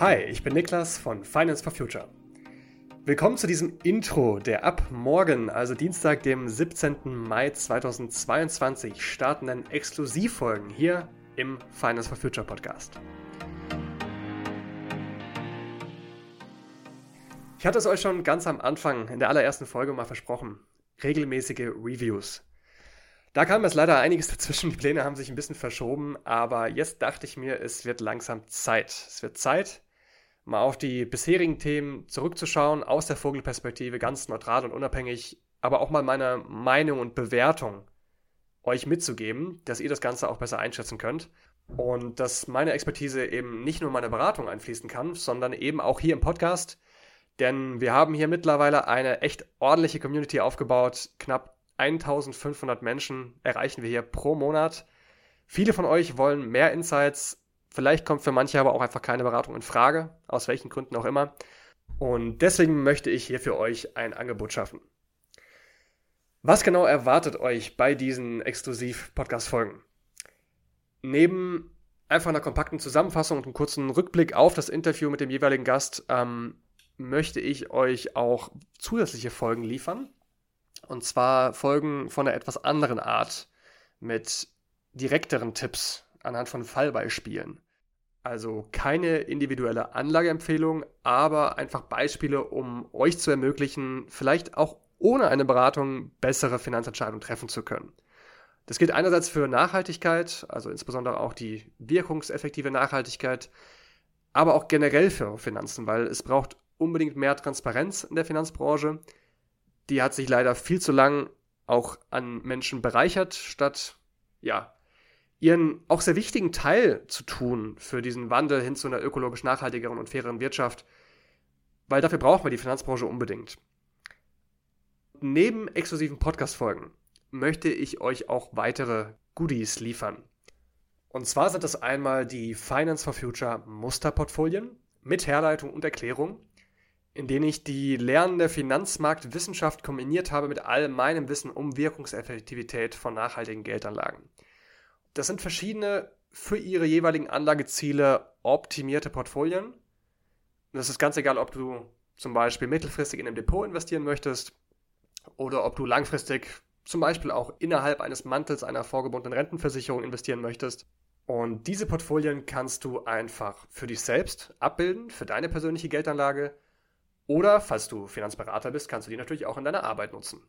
Hi, ich bin Niklas von Finance for Future. Willkommen zu diesem Intro der ab morgen, also Dienstag, dem 17. Mai 2022, startenden Exklusivfolgen hier im Finance for Future Podcast. Ich hatte es euch schon ganz am Anfang in der allerersten Folge mal versprochen. Regelmäßige Reviews. Da kam jetzt leider einiges dazwischen. Die Pläne haben sich ein bisschen verschoben, aber jetzt dachte ich mir, es wird langsam Zeit. Es wird Zeit, mal auf die bisherigen Themen zurückzuschauen, aus der Vogelperspektive, ganz neutral und unabhängig, aber auch mal meine Meinung und Bewertung euch mitzugeben, dass ihr das Ganze auch besser einschätzen könnt und dass meine Expertise eben nicht nur in meine Beratung einfließen kann, sondern eben auch hier im Podcast, denn wir haben hier mittlerweile eine echt ordentliche Community aufgebaut, knapp 1500 Menschen erreichen wir hier pro Monat. Viele von euch wollen mehr Insights, Vielleicht kommt für manche aber auch einfach keine Beratung in Frage, aus welchen Gründen auch immer. Und deswegen möchte ich hier für euch ein Angebot schaffen. Was genau erwartet euch bei diesen Exklusiv-Podcast-Folgen? Neben einfach einer kompakten Zusammenfassung und einem kurzen Rückblick auf das Interview mit dem jeweiligen Gast ähm, möchte ich euch auch zusätzliche Folgen liefern. Und zwar Folgen von einer etwas anderen Art mit direkteren Tipps anhand von Fallbeispielen. Also keine individuelle Anlageempfehlung, aber einfach Beispiele, um euch zu ermöglichen, vielleicht auch ohne eine Beratung bessere Finanzentscheidungen treffen zu können. Das gilt einerseits für Nachhaltigkeit, also insbesondere auch die wirkungseffektive Nachhaltigkeit, aber auch generell für Finanzen, weil es braucht unbedingt mehr Transparenz in der Finanzbranche. Die hat sich leider viel zu lang auch an Menschen bereichert, statt ja, ihren auch sehr wichtigen Teil zu tun für diesen Wandel hin zu einer ökologisch nachhaltigeren und faireren Wirtschaft, weil dafür brauchen wir die Finanzbranche unbedingt. Neben exklusiven Podcast-Folgen möchte ich euch auch weitere Goodies liefern. Und zwar sind das einmal die Finance for Future Musterportfolien mit Herleitung und Erklärung, in denen ich die Lernen der Finanzmarktwissenschaft kombiniert habe mit all meinem Wissen um Wirkungseffektivität von nachhaltigen Geldanlagen. Das sind verschiedene für ihre jeweiligen Anlageziele optimierte Portfolien. Das ist ganz egal, ob du zum Beispiel mittelfristig in einem Depot investieren möchtest oder ob du langfristig zum Beispiel auch innerhalb eines Mantels einer vorgebundenen Rentenversicherung investieren möchtest. Und diese Portfolien kannst du einfach für dich selbst abbilden, für deine persönliche Geldanlage. Oder falls du Finanzberater bist, kannst du die natürlich auch in deiner Arbeit nutzen.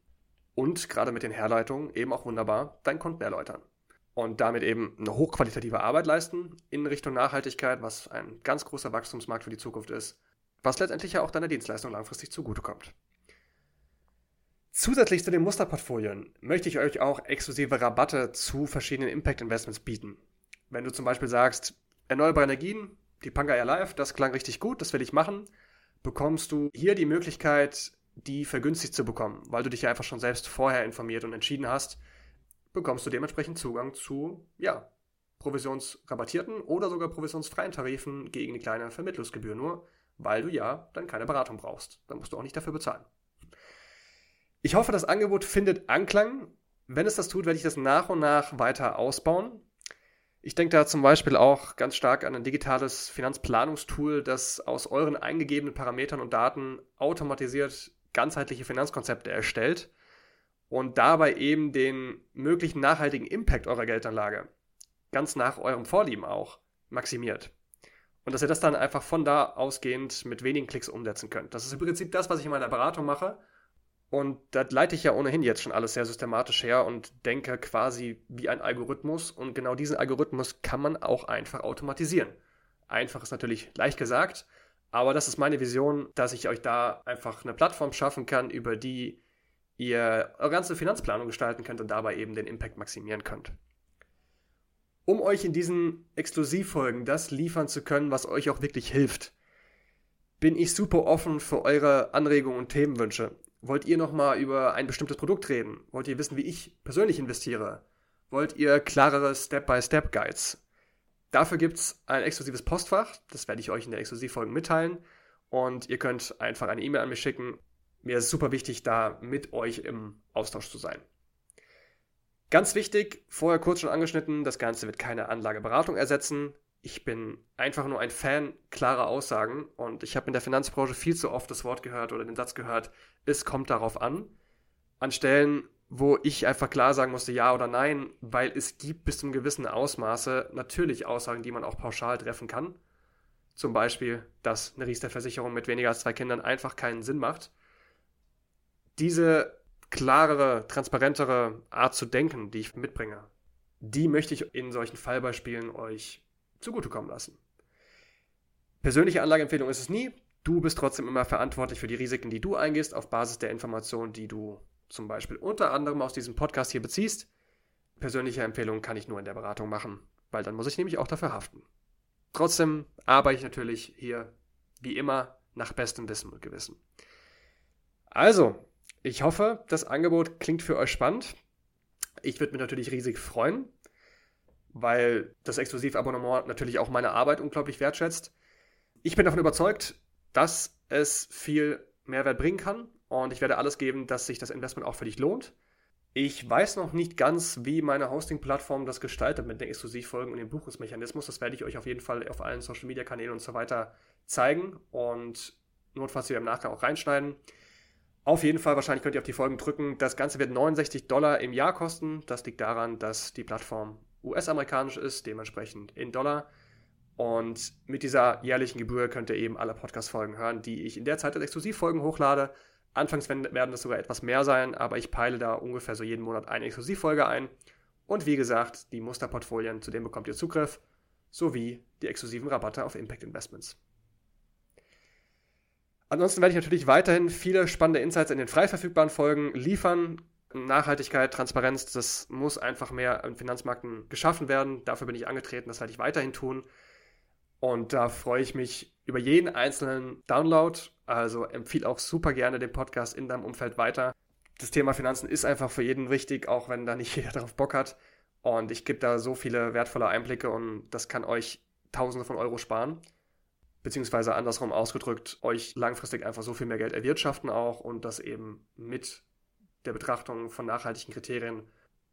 Und gerade mit den Herleitungen eben auch wunderbar deinen Konten erläutern und damit eben eine hochqualitative Arbeit leisten in Richtung Nachhaltigkeit, was ein ganz großer Wachstumsmarkt für die Zukunft ist, was letztendlich ja auch deiner Dienstleistung langfristig zugutekommt. Zusätzlich zu den Musterportfolien möchte ich euch auch exklusive Rabatte zu verschiedenen Impact Investments bieten. Wenn du zum Beispiel sagst, erneuerbare Energien, die Panga Air Live, das klang richtig gut, das will ich machen, bekommst du hier die Möglichkeit, die vergünstigt zu bekommen, weil du dich ja einfach schon selbst vorher informiert und entschieden hast, bekommst du dementsprechend Zugang zu, ja, provisionsrabattierten oder sogar provisionsfreien Tarifen gegen eine kleine Vermittlungsgebühr nur, weil du ja dann keine Beratung brauchst. Dann musst du auch nicht dafür bezahlen. Ich hoffe, das Angebot findet Anklang. Wenn es das tut, werde ich das nach und nach weiter ausbauen. Ich denke da zum Beispiel auch ganz stark an ein digitales Finanzplanungstool, das aus euren eingegebenen Parametern und Daten automatisiert ganzheitliche Finanzkonzepte erstellt und dabei eben den möglichen nachhaltigen Impact eurer Geldanlage ganz nach eurem Vorlieben auch maximiert. Und dass ihr das dann einfach von da ausgehend mit wenigen Klicks umsetzen könnt. Das ist im Prinzip das, was ich in meiner Beratung mache. Und da leite ich ja ohnehin jetzt schon alles sehr systematisch her und denke quasi wie ein Algorithmus. Und genau diesen Algorithmus kann man auch einfach automatisieren. Einfach ist natürlich leicht gesagt, aber das ist meine Vision, dass ich euch da einfach eine Plattform schaffen kann, über die ihr eure ganze Finanzplanung gestalten könnt und dabei eben den Impact maximieren könnt. Um euch in diesen Exklusivfolgen das liefern zu können, was euch auch wirklich hilft, bin ich super offen für eure Anregungen und Themenwünsche. Wollt ihr nochmal über ein bestimmtes Produkt reden? Wollt ihr wissen, wie ich persönlich investiere? Wollt ihr klarere Step-by-Step-Guides? Dafür gibt es ein exklusives Postfach, das werde ich euch in der Exklusivfolge mitteilen. Und ihr könnt einfach eine E-Mail an mich schicken mir ist super wichtig, da mit euch im Austausch zu sein. Ganz wichtig, vorher kurz schon angeschnitten, das Ganze wird keine Anlageberatung ersetzen. Ich bin einfach nur ein Fan klarer Aussagen und ich habe in der Finanzbranche viel zu oft das Wort gehört oder den Satz gehört, es kommt darauf an. An Stellen, wo ich einfach klar sagen musste, ja oder nein, weil es gibt bis zum gewissen Ausmaße natürlich Aussagen, die man auch pauschal treffen kann. Zum Beispiel, dass eine Riester-Versicherung mit weniger als zwei Kindern einfach keinen Sinn macht. Diese klarere, transparentere Art zu denken, die ich mitbringe, die möchte ich in solchen Fallbeispielen euch zugutekommen lassen. Persönliche Anlageempfehlung ist es nie. Du bist trotzdem immer verantwortlich für die Risiken, die du eingehst, auf Basis der Informationen, die du zum Beispiel unter anderem aus diesem Podcast hier beziehst. Persönliche Empfehlungen kann ich nur in der Beratung machen, weil dann muss ich nämlich auch dafür haften. Trotzdem arbeite ich natürlich hier wie immer nach bestem Wissen und Gewissen. Also, ich hoffe, das Angebot klingt für euch spannend. Ich würde mich natürlich riesig freuen, weil das Exklusivabonnement natürlich auch meine Arbeit unglaublich wertschätzt. Ich bin davon überzeugt, dass es viel Mehrwert bringen kann und ich werde alles geben, dass sich das Investment auch für dich lohnt. Ich weiß noch nicht ganz, wie meine Hosting-Plattform das gestaltet mit den Exklusivfolgen und dem Buchungsmechanismus. Das werde ich euch auf jeden Fall auf allen Social-Media-Kanälen und so weiter zeigen und notfalls wieder im Nachgang auch reinschneiden. Auf jeden Fall, wahrscheinlich könnt ihr auf die Folgen drücken. Das Ganze wird 69 Dollar im Jahr kosten. Das liegt daran, dass die Plattform US-amerikanisch ist, dementsprechend in Dollar. Und mit dieser jährlichen Gebühr könnt ihr eben alle Podcast-Folgen hören, die ich in der Zeit als Exklusivfolgen hochlade. Anfangs werden das sogar etwas mehr sein, aber ich peile da ungefähr so jeden Monat eine Exklusivfolge ein. Und wie gesagt, die Musterportfolien, zu denen bekommt ihr Zugriff, sowie die exklusiven Rabatte auf Impact Investments. Ansonsten werde ich natürlich weiterhin viele spannende Insights in den frei verfügbaren Folgen liefern. Nachhaltigkeit, Transparenz, das muss einfach mehr in Finanzmärkten geschaffen werden. Dafür bin ich angetreten, das werde ich weiterhin tun. Und da freue ich mich über jeden einzelnen Download. Also empfehle auch super gerne den Podcast in deinem Umfeld weiter. Das Thema Finanzen ist einfach für jeden wichtig, auch wenn da nicht jeder darauf Bock hat. Und ich gebe da so viele wertvolle Einblicke und das kann euch Tausende von Euro sparen beziehungsweise andersrum ausgedrückt, euch langfristig einfach so viel mehr Geld erwirtschaften auch und das eben mit der Betrachtung von nachhaltigen Kriterien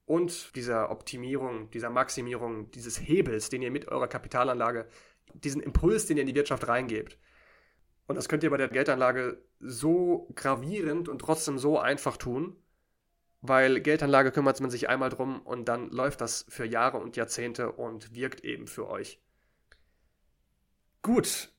und dieser Optimierung, dieser Maximierung dieses Hebels, den ihr mit eurer Kapitalanlage, diesen Impuls, den ihr in die Wirtschaft reingebt. Und das könnt ihr bei der Geldanlage so gravierend und trotzdem so einfach tun, weil Geldanlage kümmert man sich einmal drum und dann läuft das für Jahre und Jahrzehnte und wirkt eben für euch. Gut,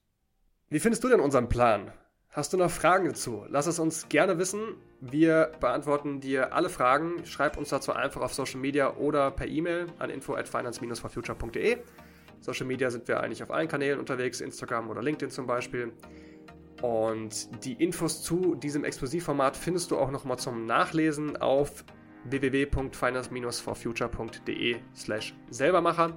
wie findest du denn unseren Plan? Hast du noch Fragen dazu? Lass es uns gerne wissen. Wir beantworten dir alle Fragen. Schreib uns dazu einfach auf Social Media oder per E-Mail an info at finance-forfuture.de. Social Media sind wir eigentlich auf allen Kanälen unterwegs, Instagram oder LinkedIn zum Beispiel. Und die Infos zu diesem Exklusivformat findest du auch nochmal zum Nachlesen auf www.finance-forfuture.de slash selbermacher.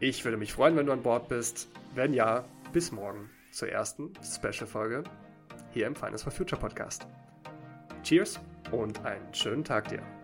Ich würde mich freuen, wenn du an Bord bist. Wenn ja, bis morgen zur ersten Special-Folge hier im Finance for Future Podcast. Cheers und einen schönen Tag dir.